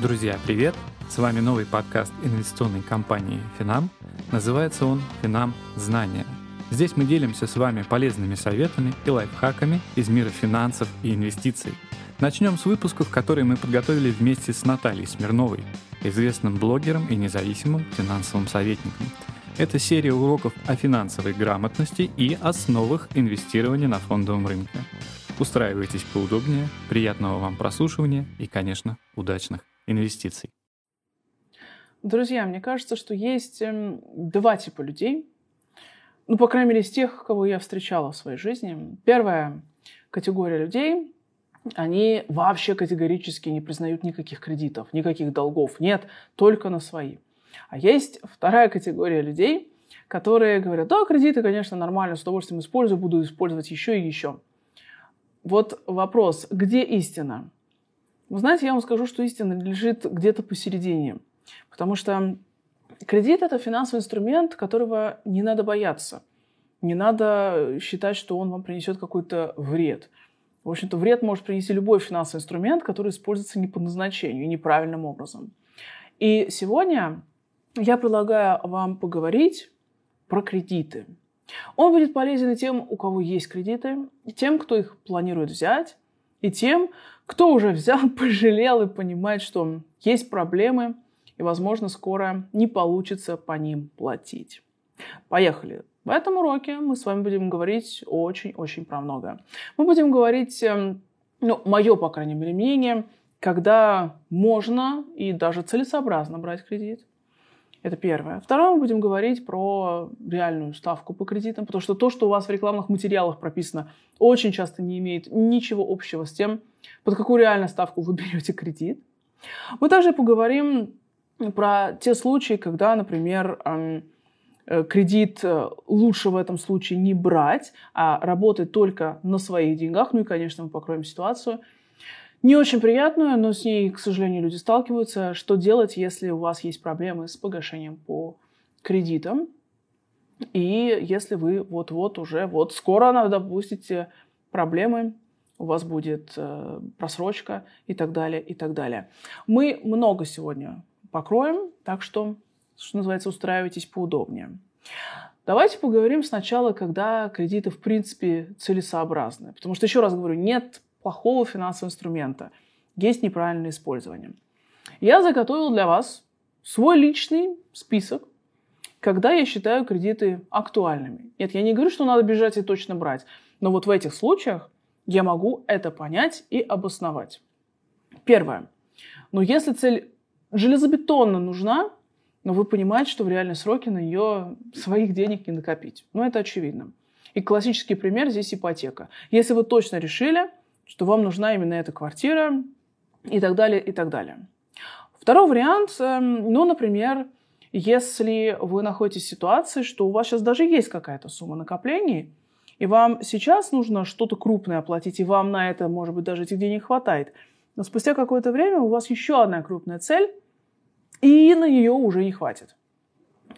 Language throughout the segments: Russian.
Друзья, привет! С вами новый подкаст инвестиционной компании Финам. Называется он «Финам. Знания». Здесь мы делимся с вами полезными советами и лайфхаками из мира финансов и инвестиций. Начнем с выпусков, которые мы подготовили вместе с Натальей Смирновой, известным блогером и независимым финансовым советником. Это серия уроков о финансовой грамотности и основах инвестирования на фондовом рынке. Устраивайтесь поудобнее, приятного вам прослушивания и, конечно, удачных инвестиций. Друзья, мне кажется, что есть эм, два типа людей. Ну, по крайней мере, из тех, кого я встречала в своей жизни. Первая категория людей, они вообще категорически не признают никаких кредитов, никаких долгов. Нет, только на свои. А есть вторая категория людей, которые говорят, да, кредиты, конечно, нормально, с удовольствием использую, буду использовать еще и еще. Вот вопрос, где истина? Вы знаете, я вам скажу, что истина лежит где-то посередине. Потому что кредит – это финансовый инструмент, которого не надо бояться. Не надо считать, что он вам принесет какой-то вред. В общем-то, вред может принести любой финансовый инструмент, который используется не по назначению неправильным образом. И сегодня я предлагаю вам поговорить про кредиты. Он будет полезен и тем, у кого есть кредиты, и тем, кто их планирует взять, и тем, кто уже взял, пожалел и понимает, что есть проблемы, и, возможно, скоро не получится по ним платить. Поехали. В этом уроке мы с вами будем говорить очень-очень про многое. Мы будем говорить, эм, ну, мое, по крайней мере, мнение, когда можно и даже целесообразно брать кредит. Это первое. Второе, мы будем говорить про реальную ставку по кредитам, потому что то, что у вас в рекламных материалах прописано, очень часто не имеет ничего общего с тем, под какую реальную ставку вы берете кредит. Мы также поговорим про те случаи, когда, например, э, кредит э, лучше в этом случае не брать, а работать только на своих деньгах. Ну и, конечно, мы покроем ситуацию – не очень приятную, но с ней, к сожалению, люди сталкиваются. Что делать, если у вас есть проблемы с погашением по кредитам? И если вы вот-вот уже, вот скоро, допустите, проблемы, у вас будет э, просрочка и так далее, и так далее. Мы много сегодня покроем, так что, что называется, устраивайтесь поудобнее. Давайте поговорим сначала, когда кредиты в принципе целесообразны. Потому что, еще раз говорю, нет плохого финансового инструмента. Есть неправильное использование. Я заготовил для вас свой личный список, когда я считаю кредиты актуальными. Нет, я не говорю, что надо бежать и точно брать. Но вот в этих случаях я могу это понять и обосновать. Первое. Но если цель железобетонно нужна, но вы понимаете, что в реальные сроки на нее своих денег не накопить. Ну, это очевидно. И классический пример здесь ипотека. Если вы точно решили, что вам нужна именно эта квартира и так далее, и так далее. Второй вариант, эм, ну, например, если вы находитесь в ситуации, что у вас сейчас даже есть какая-то сумма накоплений, и вам сейчас нужно что-то крупное оплатить, и вам на это, может быть, даже этих денег хватает, но спустя какое-то время у вас еще одна крупная цель, и на нее уже не хватит.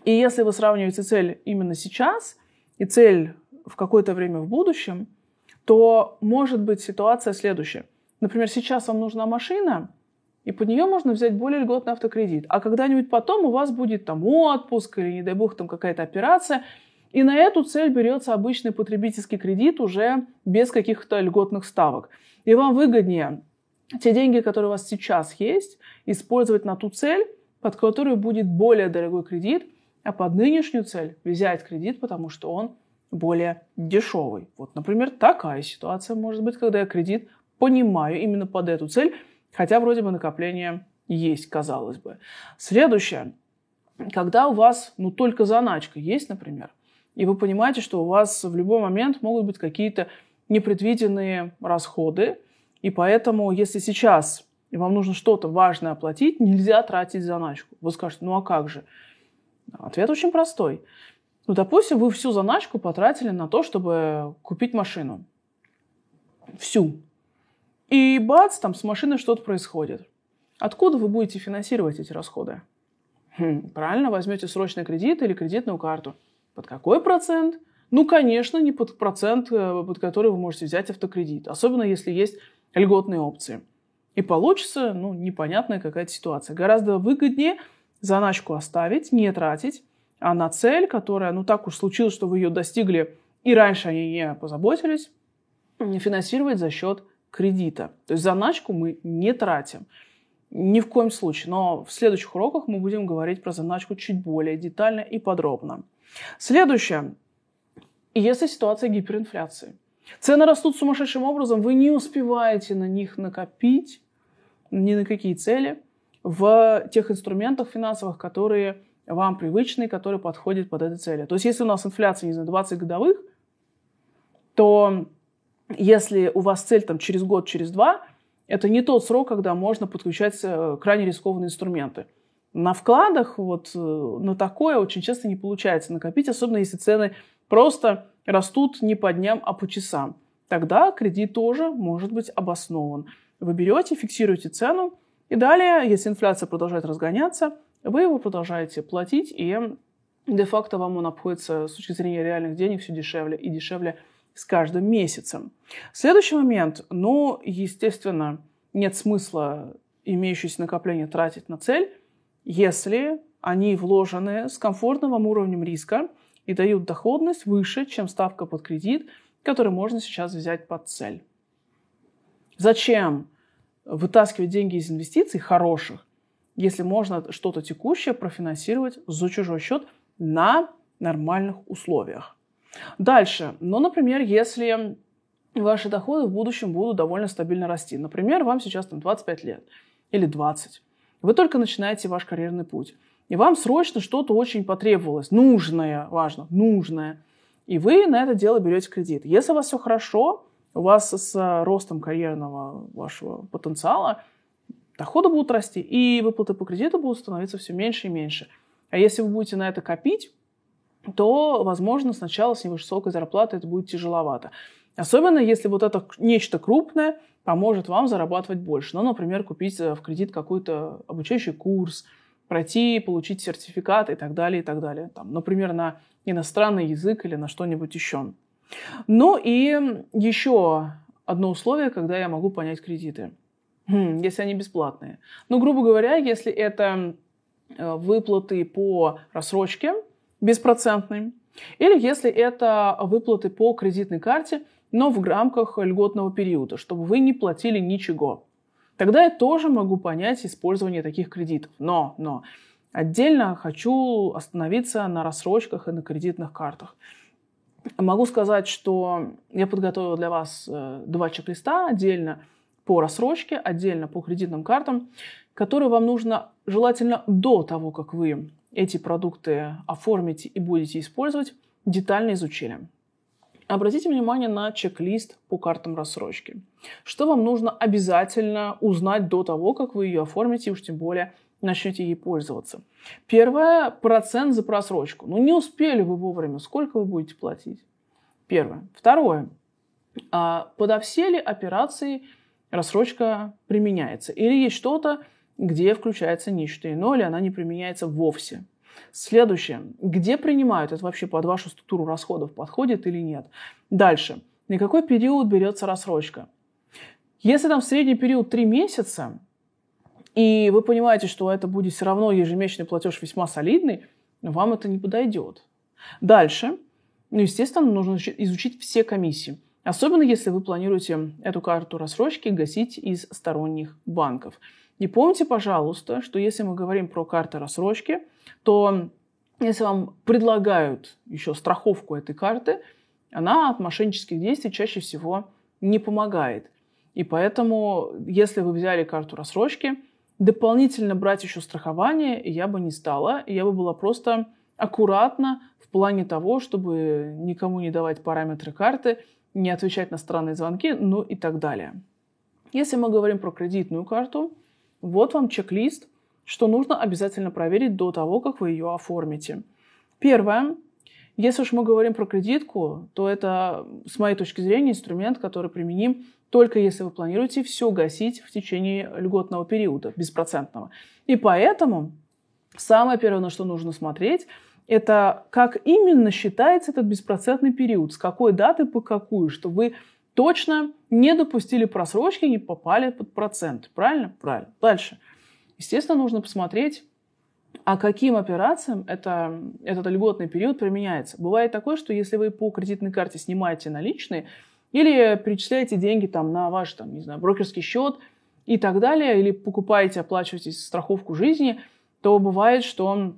И если вы сравниваете цель именно сейчас и цель в какое-то время в будущем – то может быть ситуация следующая. Например, сейчас вам нужна машина, и под нее можно взять более льготный автокредит. А когда-нибудь потом у вас будет там отпуск или, не дай бог, там какая-то операция, и на эту цель берется обычный потребительский кредит уже без каких-то льготных ставок. И вам выгоднее те деньги, которые у вас сейчас есть, использовать на ту цель, под которую будет более дорогой кредит, а под нынешнюю цель взять кредит, потому что он более дешевый. Вот, например, такая ситуация может быть, когда я кредит понимаю именно под эту цель, хотя вроде бы накопление есть, казалось бы. Следующее. Когда у вас ну, только заначка есть, например, и вы понимаете, что у вас в любой момент могут быть какие-то непредвиденные расходы, и поэтому, если сейчас вам нужно что-то важное оплатить, нельзя тратить заначку. Вы скажете, ну а как же? Ответ очень простой. Ну, допустим, вы всю заначку потратили на то, чтобы купить машину. Всю. И бац, там с машиной что-то происходит. Откуда вы будете финансировать эти расходы? Хм, правильно, возьмете срочный кредит или кредитную карту. Под какой процент? Ну, конечно, не под процент, э, под который вы можете взять автокредит. Особенно, если есть льготные опции. И получится, ну, непонятная какая-то ситуация. Гораздо выгоднее заначку оставить, не тратить, а на цель, которая, ну, так уж случилось, что вы ее достигли, и раньше они не позаботились, финансировать за счет кредита. То есть заначку мы не тратим. Ни в коем случае. Но в следующих уроках мы будем говорить про заначку чуть более детально и подробно. Следующее. Если ситуация гиперинфляции. Цены растут сумасшедшим образом, вы не успеваете на них накопить ни на какие цели в тех инструментах финансовых, которые вам привычны, которые подходят под эти цели. То есть если у нас инфляция, не знаю, 20 годовых, то если у вас цель там через год, через два, это не тот срок, когда можно подключать э, крайне рискованные инструменты. На вкладах вот э, на такое очень часто не получается накопить, особенно если цены просто растут не по дням, а по часам. Тогда кредит тоже может быть обоснован. Вы берете, фиксируете цену, и далее, если инфляция продолжает разгоняться, вы его продолжаете платить, и де-факто вам он обходится с точки зрения реальных денег все дешевле и дешевле с каждым месяцем. Следующий момент. Ну, естественно, нет смысла имеющиеся накопления тратить на цель, если они вложены с комфортным вам уровнем риска и дают доходность выше, чем ставка под кредит, который можно сейчас взять под цель. Зачем вытаскивать деньги из инвестиций хороших, если можно что-то текущее профинансировать за чужой счет на нормальных условиях? Дальше. Ну, например, если ваши доходы в будущем будут довольно стабильно расти. Например, вам сейчас там 25 лет или 20. Вы только начинаете ваш карьерный путь. И вам срочно что-то очень потребовалось. Нужное, важно, нужное. И вы на это дело берете кредит. Если у вас все хорошо, у вас с ростом карьерного вашего потенциала доходы будут расти, и выплаты по кредиту будут становиться все меньше и меньше. А если вы будете на это копить, то, возможно, сначала с невысокой зарплаты это будет тяжеловато. Особенно, если вот это нечто крупное поможет вам зарабатывать больше. Ну, например, купить э, в кредит какой-то обучающий курс, пройти, получить сертификат и так далее, и так далее. Там, например, на иностранный язык или на что-нибудь еще. Ну и еще одно условие, когда я могу понять кредиты. Хм, если они бесплатные. Ну, грубо говоря, если это э, выплаты по рассрочке, беспроцентный. Или если это выплаты по кредитной карте, но в рамках льготного периода, чтобы вы не платили ничего. Тогда я тоже могу понять использование таких кредитов. Но, но отдельно хочу остановиться на рассрочках и на кредитных картах. Могу сказать, что я подготовила для вас э, два чек-листа отдельно по рассрочке, отдельно по кредитным картам, которые вам нужно желательно до того, как вы эти продукты оформите и будете использовать, детально изучили. Обратите внимание на чек-лист по картам рассрочки. Что вам нужно обязательно узнать до того, как вы ее оформите, и уж тем более начнете ей пользоваться. Первое – процент за просрочку. Ну, не успели вы вовремя, сколько вы будете платить? Первое. Второе. А подо все ли операции рассрочка применяется? Или есть что-то, где включается нечто иное, или она не применяется вовсе. Следующее. Где принимают? Это вообще под вашу структуру расходов подходит или нет? Дальше. На какой период берется рассрочка? Если там средний период 3 месяца, и вы понимаете, что это будет все равно ежемесячный платеж весьма солидный, вам это не подойдет. Дальше. Ну, естественно, нужно изучить все комиссии. Особенно если вы планируете эту карту рассрочки гасить из сторонних банков. И помните, пожалуйста, что если мы говорим про карты рассрочки, то если вам предлагают еще страховку этой карты, она от мошеннических действий чаще всего не помогает. И поэтому, если вы взяли карту рассрочки, дополнительно брать еще страхование я бы не стала. Я бы была просто аккуратна в плане того, чтобы никому не давать параметры карты, не отвечать на странные звонки, ну и так далее. Если мы говорим про кредитную карту, вот вам чек-лист, что нужно обязательно проверить до того, как вы ее оформите. Первое. Если уж мы говорим про кредитку, то это, с моей точки зрения, инструмент, который применим только если вы планируете все гасить в течение льготного периода, беспроцентного. И поэтому самое первое, на что нужно смотреть, это как именно считается этот беспроцентный период, с какой даты по какую, чтобы вы точно не допустили просрочки, не попали под процент. Правильно? Правильно. Дальше. Естественно, нужно посмотреть, а каким операциям это, этот льготный период применяется. Бывает такое, что если вы по кредитной карте снимаете наличные или перечисляете деньги там, на ваш там, не знаю, брокерский счет и так далее, или покупаете, оплачиваете страховку жизни, то бывает, что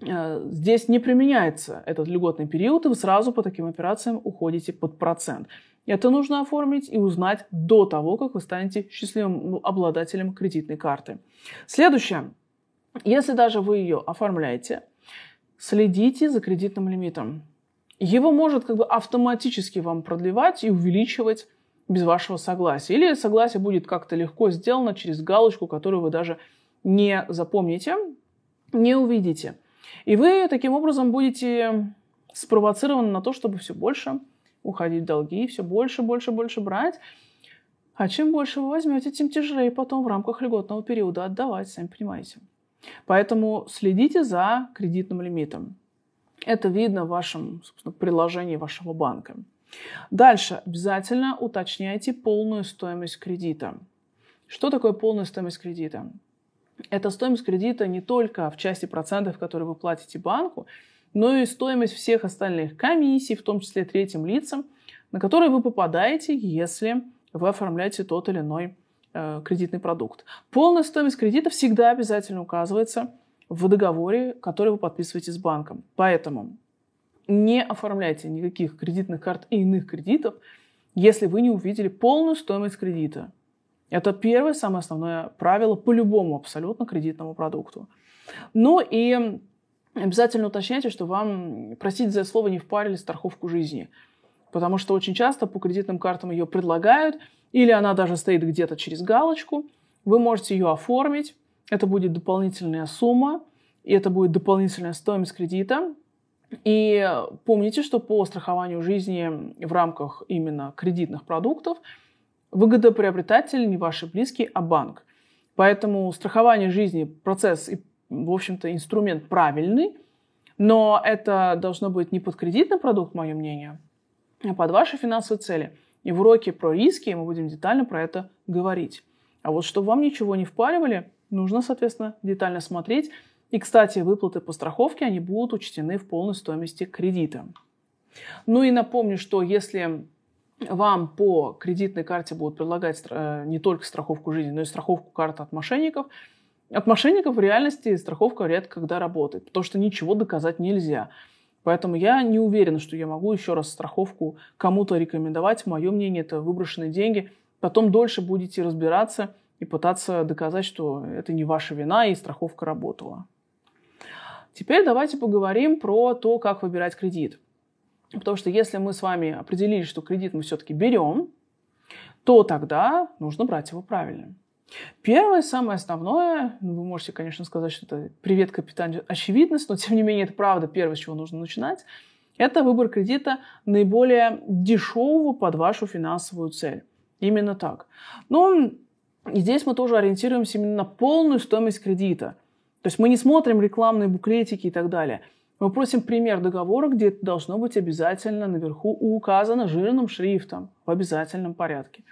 здесь не применяется этот льготный период, и вы сразу по таким операциям уходите под процент. Это нужно оформить и узнать до того, как вы станете счастливым обладателем кредитной карты. Следующее. Если даже вы ее оформляете, следите за кредитным лимитом. Его может как бы автоматически вам продлевать и увеличивать без вашего согласия. Или согласие будет как-то легко сделано через галочку, которую вы даже не запомните, не увидите. И вы таким образом будете спровоцированы на то, чтобы все больше уходить в долги, все больше, больше, больше брать. А чем больше вы возьмете, тем тяжелее потом в рамках льготного периода отдавать, сами понимаете. Поэтому следите за кредитным лимитом. Это видно в вашем приложении вашего банка. Дальше обязательно уточняйте полную стоимость кредита. Что такое полная стоимость кредита? Это стоимость кредита не только в части процентов, которые вы платите банку, но и стоимость всех остальных комиссий, в том числе третьим лицам, на которые вы попадаете, если вы оформляете тот или иной э, кредитный продукт. Полная стоимость кредита всегда обязательно указывается в договоре, который вы подписываете с банком. Поэтому не оформляйте никаких кредитных карт и иных кредитов, если вы не увидели полную стоимость кредита. Это первое, самое основное правило по любому абсолютно кредитному продукту. Ну и обязательно уточняйте, что вам, простите за слово, не впарили страховку жизни. Потому что очень часто по кредитным картам ее предлагают, или она даже стоит где-то через галочку. Вы можете ее оформить, это будет дополнительная сумма, и это будет дополнительная стоимость кредита. И помните, что по страхованию жизни в рамках именно кредитных продуктов выгодоприобретатель не ваши близкие, а банк. Поэтому страхование жизни – процесс и в общем-то, инструмент правильный, но это должно быть не под кредитный продукт, мое мнение, а под ваши финансовые цели. И в уроке про риски мы будем детально про это говорить. А вот чтобы вам ничего не впаривали, нужно, соответственно, детально смотреть. И, кстати, выплаты по страховке, они будут учтены в полной стоимости кредита. Ну и напомню, что если вам по кредитной карте будут предлагать э, не только страховку жизни, но и страховку карты от мошенников – от мошенников в реальности страховка редко когда работает, потому что ничего доказать нельзя. Поэтому я не уверена, что я могу еще раз страховку кому-то рекомендовать. Мое мнение – это выброшенные деньги. Потом дольше будете разбираться и пытаться доказать, что это не ваша вина и страховка работала. Теперь давайте поговорим про то, как выбирать кредит. Потому что если мы с вами определили, что кредит мы все-таки берем, то тогда нужно брать его правильно. Первое, самое основное, ну, вы можете, конечно, сказать, что это привет, капитан, очевидность, но тем не менее это правда первое, с чего нужно начинать, это выбор кредита наиболее дешевого под вашу финансовую цель. Именно так. Но и здесь мы тоже ориентируемся именно на полную стоимость кредита. То есть мы не смотрим рекламные буклетики и так далее. Мы просим пример договора, где это должно быть обязательно наверху указано жирным шрифтом в обязательном порядке.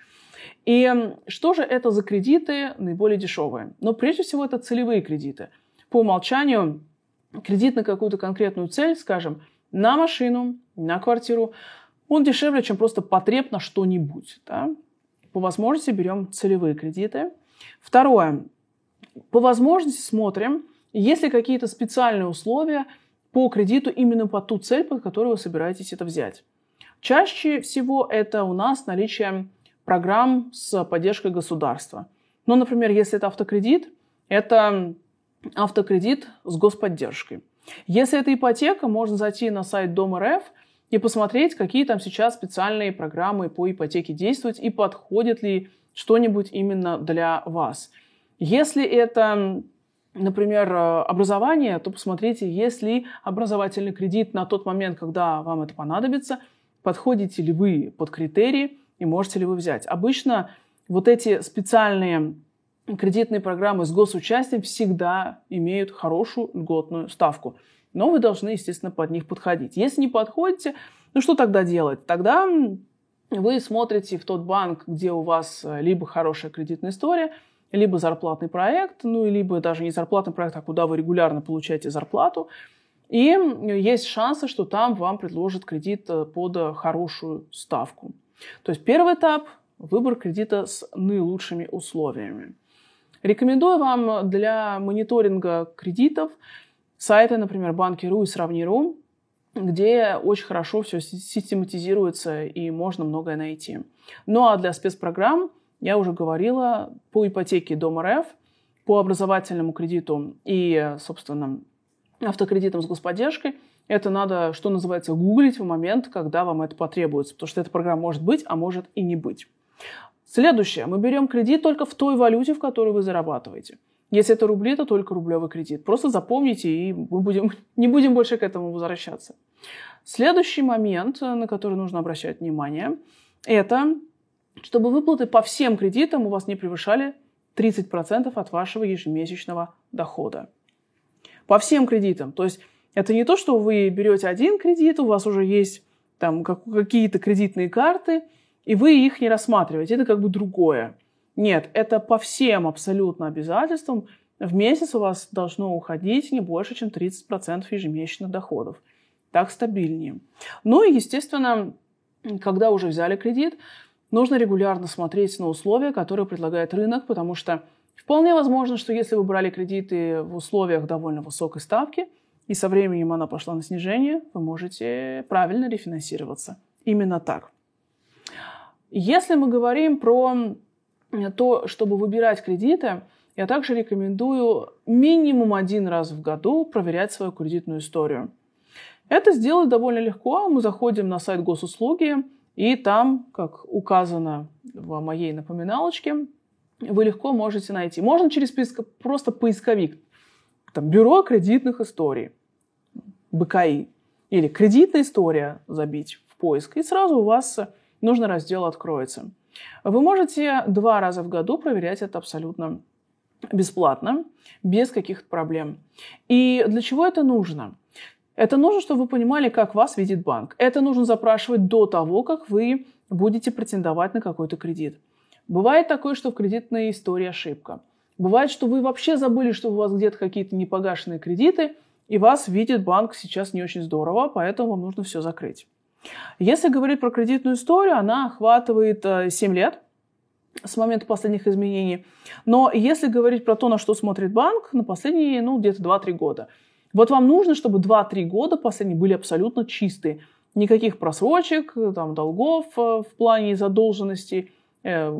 И что же это за кредиты наиболее дешевые? Но прежде всего это целевые кредиты. По умолчанию кредит на какую-то конкретную цель, скажем, на машину, на квартиру, он дешевле, чем просто потреб на что-нибудь. Да? По возможности берем целевые кредиты. Второе. По возможности смотрим, есть ли какие-то специальные условия по кредиту именно по ту цель, под которую вы собираетесь это взять. Чаще всего это у нас наличие программ с поддержкой государства. Ну, например, если это автокредит, это автокредит с господдержкой. Если это ипотека, можно зайти на сайт Дом РФ и посмотреть, какие там сейчас специальные программы по ипотеке действуют и подходит ли что-нибудь именно для вас. Если это, например, образование, то посмотрите, есть ли образовательный кредит на тот момент, когда вам это понадобится, подходите ли вы под критерии, и можете ли вы взять. Обычно вот эти специальные кредитные программы с госучастием всегда имеют хорошую льготную ставку. Но вы должны, естественно, под них подходить. Если не подходите, ну что тогда делать? Тогда вы смотрите в тот банк, где у вас э, либо хорошая кредитная история, либо зарплатный проект, ну, либо даже не зарплатный проект, а куда вы регулярно получаете зарплату. И есть шансы, что там вам предложат кредит э, под хорошую ставку. То есть первый этап – выбор кредита с наилучшими условиями. Рекомендую вам для мониторинга кредитов сайты, например, банки.ру и сравни.ру, где очень хорошо все систематизируется и можно многое найти. Ну а для спецпрограмм я уже говорила по ипотеке Дом РФ, по образовательному кредиту и, собственно, автокредитам с господдержкой. Это надо, что называется, гуглить в момент, когда вам это потребуется, потому что эта программа может быть, а может и не быть. Следующее. Мы берем кредит только в той валюте, в которой вы зарабатываете. Если это рубли, то только рублевый кредит. Просто запомните, и мы будем, не будем больше к этому возвращаться. Следующий момент, на который нужно обращать внимание, это чтобы выплаты по всем кредитам у вас не превышали 30% от вашего ежемесячного дохода. По всем кредитам. То есть это не то, что вы берете один кредит, у вас уже есть там какие-то кредитные карты, и вы их не рассматриваете. Это как бы другое. Нет, это по всем абсолютно обязательствам в месяц у вас должно уходить не больше, чем 30% ежемесячных доходов. Так стабильнее. Ну и, естественно, когда уже взяли кредит, нужно регулярно смотреть на условия, которые предлагает рынок, потому что вполне возможно, что если вы брали кредиты в условиях довольно высокой ставки, и со временем она пошла на снижение, вы можете правильно рефинансироваться. Именно так. Если мы говорим про то, чтобы выбирать кредиты, я также рекомендую минимум один раз в году проверять свою кредитную историю. Это сделать довольно легко. Мы заходим на сайт госуслуги, и там, как указано в моей напоминалочке, вы легко можете найти. Можно через поиск... просто поисковик. Там, Бюро кредитных историй, БКИ. Или кредитная история забить в поиск. И сразу у вас нужный раздел откроется. Вы можете два раза в году проверять это абсолютно бесплатно, без каких-то проблем. И для чего это нужно? Это нужно, чтобы вы понимали, как вас видит банк. Это нужно запрашивать до того, как вы будете претендовать на какой-то кредит. Бывает такое, что в кредитной истории ошибка. Бывает, что вы вообще забыли, что у вас где-то какие-то непогашенные кредиты, и вас видит банк сейчас не очень здорово, поэтому вам нужно все закрыть. Если говорить про кредитную историю, она охватывает 7 э, лет с момента последних изменений. Но если говорить про то, на что смотрит банк, на последние, ну, где-то 2-3 года. Вот вам нужно, чтобы 2-3 года последние были абсолютно чистые. Никаких просрочек, там, долгов э, в плане задолженности э,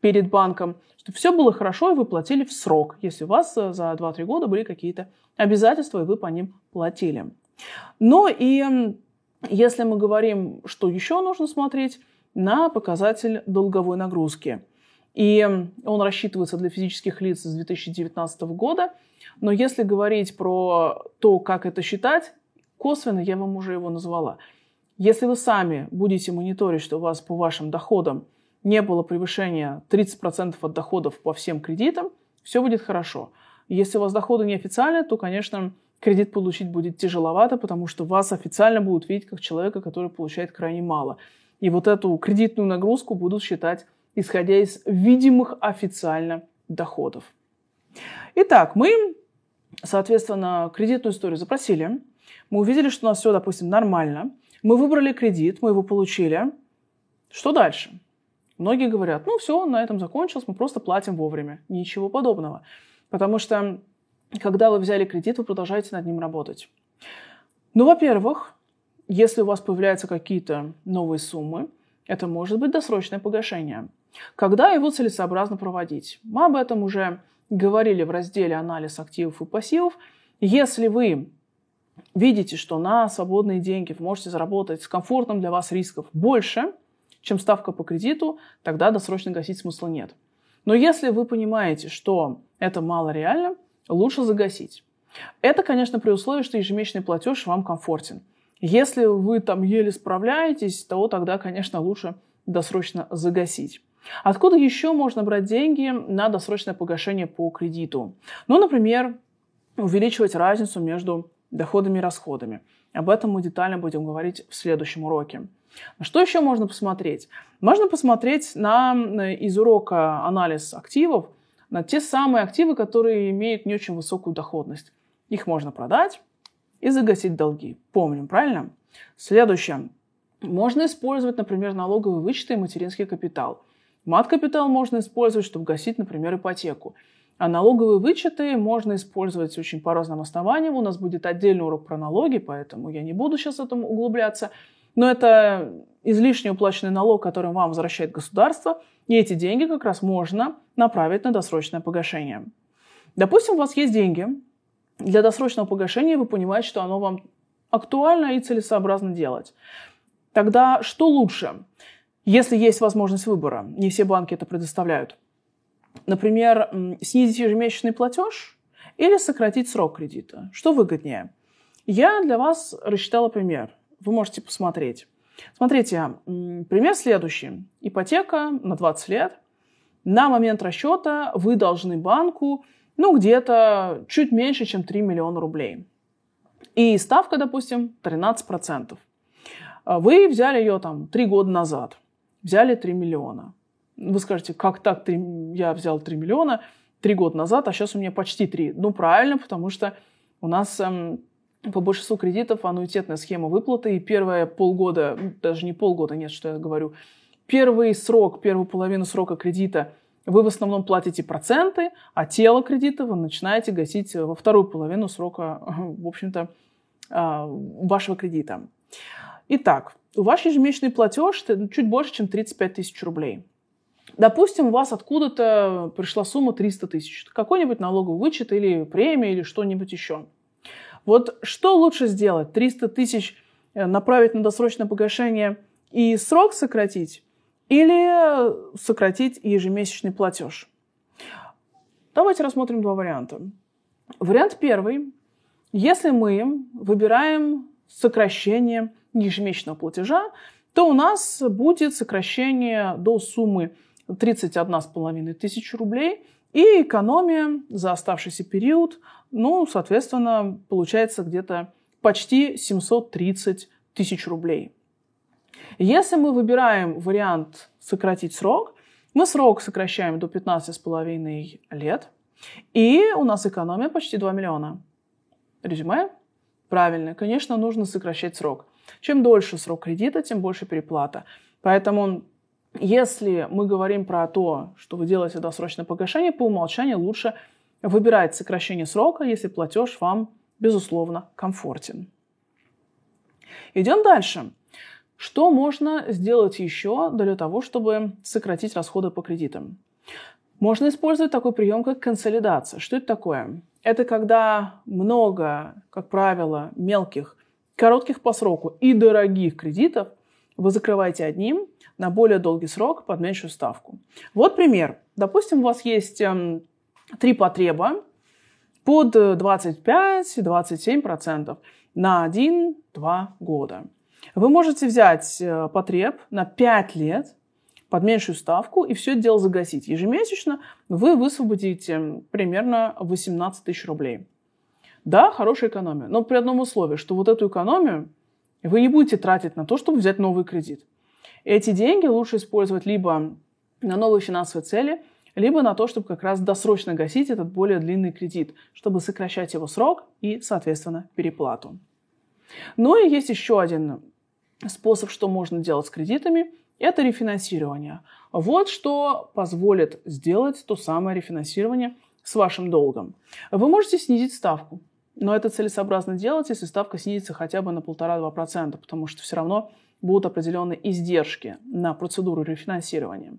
перед банком. Чтобы все было хорошо, и вы платили в срок, если у вас э, за 2-3 года были какие-то обязательства, и вы по ним платили. Но и если мы говорим, что еще нужно смотреть, на показатель долговой нагрузки. И он рассчитывается для физических лиц с 2019 года. Но если говорить про то, как это считать, косвенно я вам уже его назвала. Если вы сами будете мониторить, что у вас по вашим доходам не было превышения 30% от доходов по всем кредитам, все будет хорошо. Если у вас доходы неофициальные, то, конечно, кредит получить будет тяжеловато, потому что вас официально будут видеть как человека, который получает крайне мало. И вот эту кредитную нагрузку будут считать, исходя из видимых официально доходов. Итак, мы, соответственно, кредитную историю запросили. Мы увидели, что у нас все, допустим, нормально. Мы выбрали кредит, мы его получили. Что дальше? Многие говорят, ну все, на этом закончилось, мы просто платим вовремя. Ничего подобного. Потому что когда вы взяли кредит, вы продолжаете над ним работать. Ну, во-первых, если у вас появляются какие-то новые суммы, это может быть досрочное погашение. Когда его целесообразно проводить? Мы об этом уже говорили в разделе «Анализ активов и пассивов». Если вы видите, что на свободные деньги вы можете заработать с комфортным для вас рисков больше, чем ставка по кредиту, тогда досрочно гасить смысла нет. Но если вы понимаете, что это мало реально, лучше загасить. Это, конечно, при условии, что ежемесячный платеж вам комфортен. Если вы там еле справляетесь, то тогда, конечно, лучше досрочно загасить. Откуда еще можно брать деньги на досрочное погашение по кредиту? Ну, например, увеличивать разницу между доходами и расходами. Об этом мы детально будем говорить в следующем уроке. Что еще можно посмотреть? Можно посмотреть на, из урока анализ активов на те самые активы, которые имеют не очень высокую доходность. Их можно продать и загасить долги. Помним, правильно? Следующее. Можно использовать, например, налоговые вычеты и материнский капитал. Мат-капитал можно использовать, чтобы гасить, например, ипотеку. А налоговые вычеты можно использовать очень по разным основаниям. У нас будет отдельный урок про налоги, поэтому я не буду сейчас в этом углубляться. Но это излишне уплаченный налог, который вам возвращает государство, и эти деньги как раз можно направить на досрочное погашение. Допустим, у вас есть деньги для досрочного погашения, вы понимаете, что оно вам актуально и целесообразно делать. Тогда что лучше, если есть возможность выбора? Не все банки это предоставляют. Например, снизить ежемесячный платеж или сократить срок кредита. Что выгоднее? Я для вас рассчитала пример. Вы можете посмотреть. Смотрите, пример следующий. Ипотека на 20 лет. На момент расчета вы должны банку ну, где-то чуть меньше, чем 3 миллиона рублей. И ставка, допустим, 13%. Вы взяли ее там 3 года назад. Взяли 3 миллиона. Вы скажете, как так 3, я взял 3 миллиона 3 года назад, а сейчас у меня почти 3. Ну, правильно, потому что у нас эм, по большинству кредитов аннуитетная схема выплаты, и первые полгода, даже не полгода, нет, что я говорю, первый срок, первую половину срока кредита вы в основном платите проценты, а тело кредита вы начинаете гасить во вторую половину срока, в общем-то, а, вашего кредита. Итак, ваш ежемесячный платеж чуть больше, чем 35 тысяч рублей. Допустим, у вас откуда-то пришла сумма 300 тысяч. Какой-нибудь налоговый вычет или премия или что-нибудь еще. Вот что лучше сделать? 300 тысяч э, направить на досрочное погашение и срок сократить? Или сократить ежемесячный платеж? Давайте рассмотрим два варианта. Вариант первый. Если мы выбираем сокращение ежемесячного платежа, то у нас будет сокращение до суммы 31,5 тысяч рублей и экономия за оставшийся период ну, соответственно, получается где-то почти 730 тысяч рублей. Если мы выбираем вариант сократить срок, мы срок сокращаем до 15,5 лет, и у нас экономия почти 2 миллиона. Резюме? Правильно, конечно, нужно сокращать срок. Чем дольше срок кредита, тем больше переплата. Поэтому если мы говорим про то, что вы делаете досрочное погашение, по умолчанию лучше выбирать сокращение срока, если платеж вам, безусловно, комфортен. Идем дальше. Что можно сделать еще для того, чтобы сократить расходы по кредитам? Можно использовать такой прием, как консолидация. Что это такое? Это когда много, как правило, мелких, коротких по сроку и дорогих кредитов вы закрываете одним на более долгий срок под меньшую ставку. Вот пример. Допустим, у вас есть эм, три потреба под 25-27% на 1-2 года. Вы можете взять э, потреб на 5 лет под меньшую ставку и все это дело загасить. Ежемесячно вы высвободите примерно 18 тысяч рублей. Да, хорошая экономия, но при одном условии, что вот эту экономию вы не будете тратить на то, чтобы взять новый кредит. Эти деньги лучше использовать либо на новые финансовые цели – либо на то, чтобы как раз досрочно гасить этот более длинный кредит, чтобы сокращать его срок и, соответственно, переплату. Ну и есть еще один способ, что можно делать с кредитами, это рефинансирование. Вот что позволит сделать то самое рефинансирование с вашим долгом. Вы можете снизить ставку, но это целесообразно делать, если ставка снизится хотя бы на 1,5-2%, потому что все равно будут определенные издержки на процедуру рефинансирования.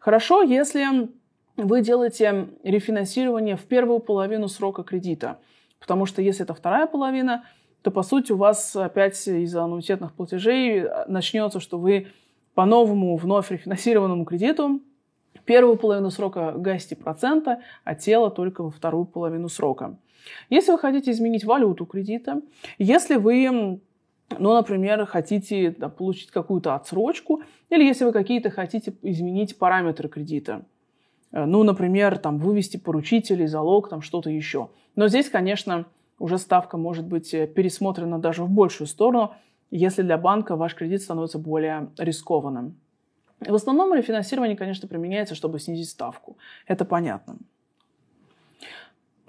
Хорошо, если вы делаете рефинансирование в первую половину срока кредита. Потому что если это вторая половина, то, по сути, у вас опять из-за аннуитетных платежей начнется, что вы по новому вновь рефинансированному кредиту первую половину срока гасите процента, а тело только во вторую половину срока. Если вы хотите изменить валюту кредита, если вы ну, например, хотите да, получить какую-то отсрочку, или если вы какие-то хотите изменить параметры кредита – Э, ну, например, там, вывести поручителей, залог, там, что-то еще. Но здесь, конечно, уже ставка может быть э, пересмотрена даже в большую сторону, если для банка ваш кредит становится более рискованным. В основном рефинансирование, конечно, применяется, чтобы снизить ставку. Это понятно.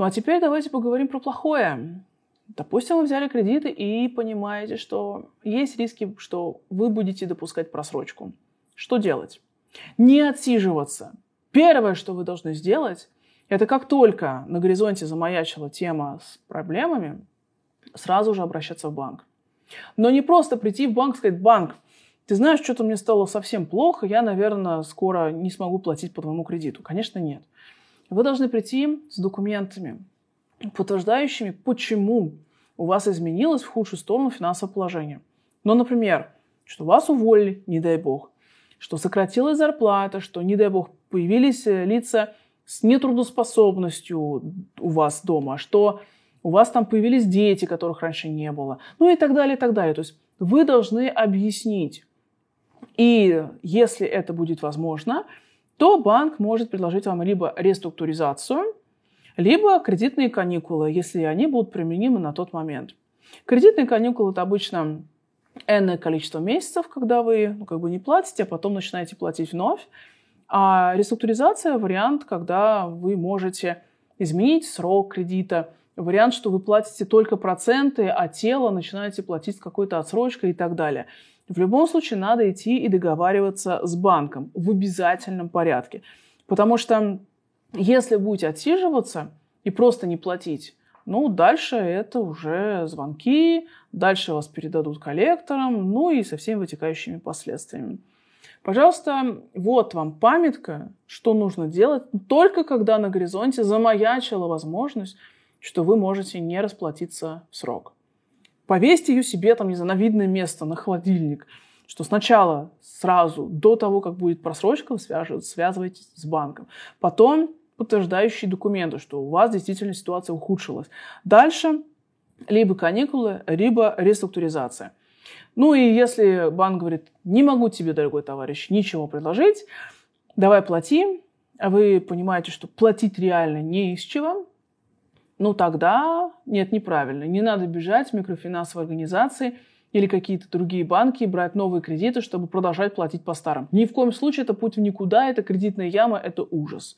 Ну а теперь давайте поговорим про плохое. Допустим, вы взяли кредиты и понимаете, что есть риски, что вы будете допускать просрочку. Что делать? Не отсиживаться. Первое, что вы должны сделать, это как только на горизонте замаячила тема с проблемами, сразу же обращаться в банк. Но не просто прийти в банк и сказать, банк, ты знаешь, что-то мне стало совсем плохо, я, наверное, скоро не смогу платить по твоему кредиту. Конечно, нет. Вы должны прийти с документами, подтверждающими, почему у вас изменилось в худшую сторону финансовое положение. Ну, например, что вас уволили, не дай бог, что сократилась зарплата, что, не дай бог, появились э, лица с нетрудоспособностью у вас дома, что у вас там появились дети, которых раньше не было, ну и так далее, и так далее. То есть вы должны объяснить. И если это будет возможно, то банк может предложить вам либо реструктуризацию, либо кредитные каникулы, если они будут применимы на тот момент. Кредитные каникулы – это обычно энное количество месяцев, когда вы ну, как бы не платите, а потом начинаете платить вновь. А реструктуризация – вариант, когда вы можете изменить срок кредита, вариант, что вы платите только проценты, а тело начинаете платить с какой-то отсрочкой и так далее. В любом случае надо идти и договариваться с банком в обязательном порядке. Потому что если будете отсиживаться и просто не платить, ну, дальше это уже звонки, дальше вас передадут коллекторам, ну и со всеми вытекающими последствиями. Пожалуйста, вот вам памятка, что нужно делать только когда на горизонте замаячила возможность, что вы можете не расплатиться в срок. Повесьте ее себе там, не знаю, на видное место, на холодильник, что сначала, сразу, до того, как будет просрочка, вы связываетесь с банком. Потом подтверждающие документы, что у вас действительно ситуация ухудшилась. Дальше либо каникулы, либо реструктуризация. Ну и если банк говорит, не могу тебе, дорогой товарищ, ничего предложить, давай плати, а вы понимаете, что платить реально не из чего, ну тогда нет, неправильно. Не надо бежать в микрофинансовые организации или какие-то другие банки и брать новые кредиты, чтобы продолжать платить по старым. Ни в коем случае это путь в никуда, это кредитная яма, это ужас.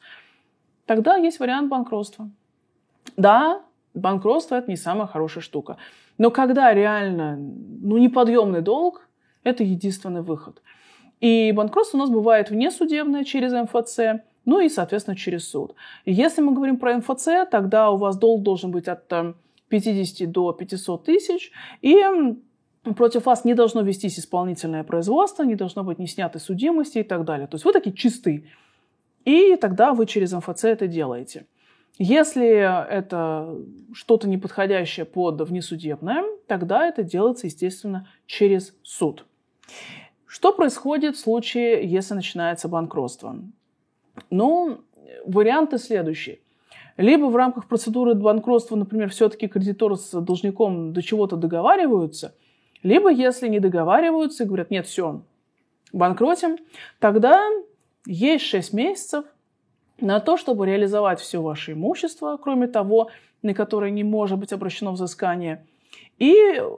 Тогда есть вариант банкротства. Да, банкротство – это не самая хорошая штука. Но когда реально ну, неподъемный долг, это единственный выход. И банкротство у нас бывает внесудебное через МФЦ, ну и, соответственно, через суд. если мы говорим про МФЦ, тогда у вас долг должен быть от 50 эм, до 500 тысяч, и против вас не должно вестись исполнительное производство, не должно быть не снятой судимости и так далее. То есть вы такие чисты. И тогда вы через МФЦ это делаете. Если это что-то неподходящее под внесудебное, тогда это делается, естественно, через суд. Что происходит в случае, если начинается банкротство? Ну, варианты следующие. Либо в рамках процедуры банкротства, например, все-таки кредитор с должником до чего-то договариваются, либо если не договариваются и говорят, нет, все, банкротим, тогда есть 6 месяцев на то, чтобы реализовать все ваше имущество, кроме того, на которое не может быть обращено взыскание. И,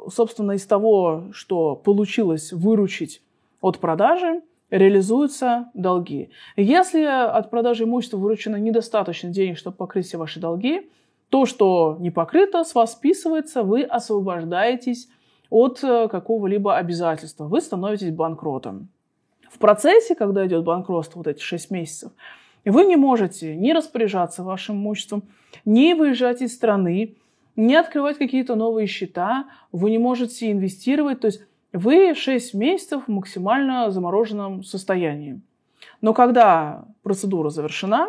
собственно, из того, что получилось выручить от продажи, реализуются долги. Если от продажи имущества выручено недостаточно денег, чтобы покрыть все ваши долги, то, что не покрыто, с вас списывается, вы освобождаетесь от э, какого-либо обязательства, вы становитесь банкротом. В процессе, когда идет банкротство, вот эти 6 месяцев, вы не можете не распоряжаться вашим имуществом, не выезжать из страны, не открывать какие-то новые счета, вы не можете инвестировать. То есть вы 6 месяцев в максимально замороженном состоянии. Но когда процедура завершена,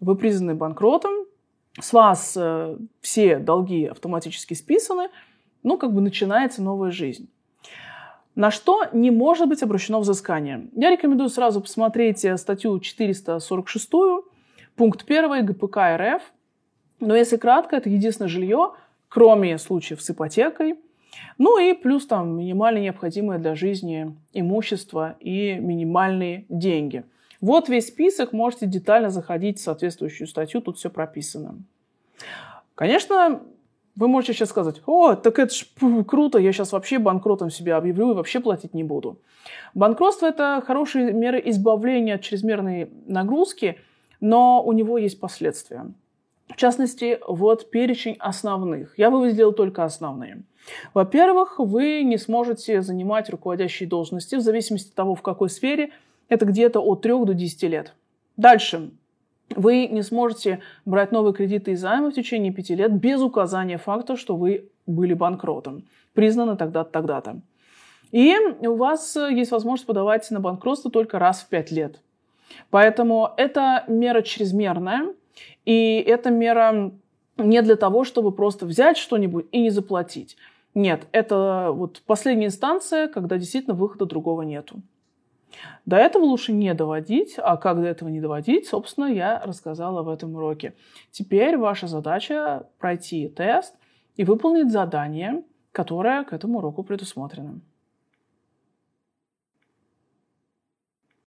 вы признаны банкротом, с вас э, все долги автоматически списаны, ну, как бы начинается новая жизнь. На что не может быть обращено взыскание? Я рекомендую сразу посмотреть э, статью 446, пункт 1 ГПК РФ. Но если кратко, это единственное жилье, кроме случаев с ипотекой, ну и плюс там минимально необходимое для жизни имущество и минимальные деньги. Вот весь список, можете детально заходить в соответствующую статью, тут все прописано. Конечно, Вы можете сейчас сказать, о, так это ж круто, я сейчас вообще банкротом себя объявлю и вообще платить не буду. Банкротство – это хорошие меры избавления от чрезмерной нагрузки, но у него есть последствия. В частности, вот перечень основных. Я выделил только основные. Во-первых, вы не сможете занимать руководящие должности в зависимости от того, в какой сфере. Это где-то от 3 до 10 лет. Дальше. Вы не сможете брать новые кредиты и займы в течение пяти лет без указания факта, что вы были банкротом, признаны тогда-то, тогда-то. И у вас есть возможность подавать на банкротство только раз в пять лет. Поэтому это мера чрезмерная, и эта мера не для того, чтобы просто взять что-нибудь и не заплатить. Нет, это вот последняя инстанция, когда действительно выхода другого нету. До этого лучше не доводить, а как до этого не доводить, собственно, я рассказала в этом уроке. Теперь ваша задача пройти тест и выполнить задание, которое к этому уроку предусмотрено.